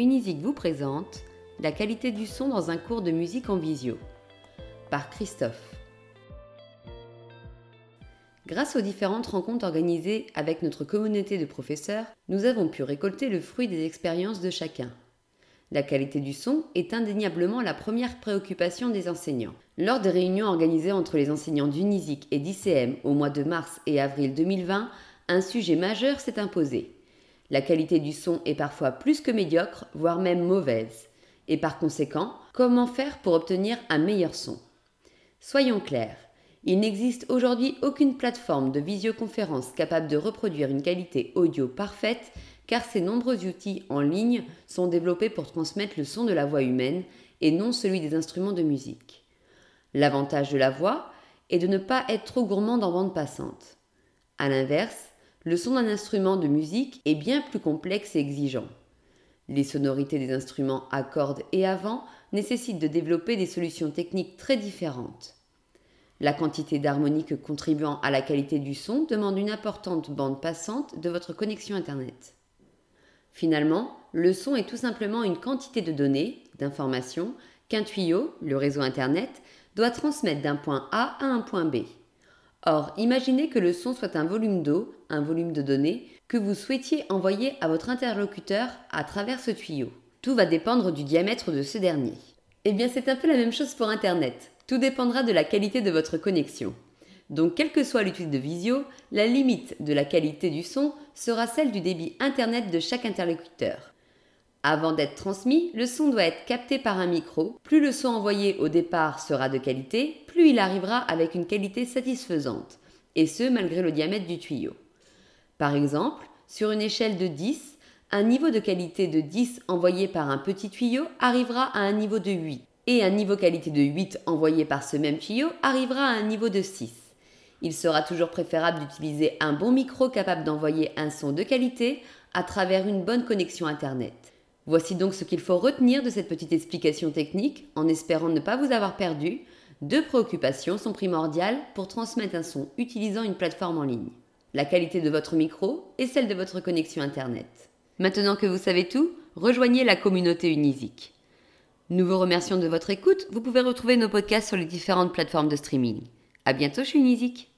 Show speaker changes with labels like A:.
A: Unisic vous présente La qualité du son dans un cours de musique en visio par Christophe. Grâce aux différentes rencontres organisées avec notre communauté de professeurs, nous avons pu récolter le fruit des expériences de chacun. La qualité du son est indéniablement la première préoccupation des enseignants. Lors des réunions organisées entre les enseignants d'Unisic et d'ICM au mois de mars et avril 2020, un sujet majeur s'est imposé la qualité du son est parfois plus que médiocre, voire même mauvaise. Et par conséquent, comment faire pour obtenir un meilleur son? Soyons clairs, il n'existe aujourd'hui aucune plateforme de visioconférence capable de reproduire une qualité audio parfaite car ces nombreux outils en ligne sont développés pour transmettre le son de la voix humaine et non celui des instruments de musique. L'avantage de la voix est de ne pas être trop gourmand en bande passante. A l'inverse, le son d'un instrument de musique est bien plus complexe et exigeant. Les sonorités des instruments à cordes et à vent nécessitent de développer des solutions techniques très différentes. La quantité d'harmoniques contribuant à la qualité du son demande une importante bande passante de votre connexion Internet. Finalement, le son est tout simplement une quantité de données, d'informations, qu'un tuyau, le réseau Internet, doit transmettre d'un point A à un point B. Or, imaginez que le son soit un volume d'eau, un volume de données, que vous souhaitiez envoyer à votre interlocuteur à travers ce tuyau. Tout va dépendre du diamètre de ce dernier. Eh bien, c'est un peu la même chose pour Internet. Tout dépendra de la qualité de votre connexion. Donc, quel que soit l'outil de visio, la limite de la qualité du son sera celle du débit Internet de chaque interlocuteur. Avant d'être transmis, le son doit être capté par un micro. Plus le son envoyé au départ sera de qualité, plus il arrivera avec une qualité satisfaisante, et ce malgré le diamètre du tuyau. Par exemple, sur une échelle de 10, un niveau de qualité de 10 envoyé par un petit tuyau arrivera à un niveau de 8, et un niveau qualité de 8 envoyé par ce même tuyau arrivera à un niveau de 6. Il sera toujours préférable d'utiliser un bon micro capable d'envoyer un son de qualité à travers une bonne connexion Internet. Voici donc ce qu'il faut retenir de cette petite explication technique, en espérant ne pas vous avoir perdu. Deux préoccupations sont primordiales pour transmettre un son utilisant une plateforme en ligne. La qualité de votre micro et celle de votre connexion Internet. Maintenant que vous savez tout, rejoignez la communauté Unisic. Nous vous remercions de votre écoute. Vous pouvez retrouver nos podcasts sur les différentes plateformes de streaming. À bientôt chez Unisic.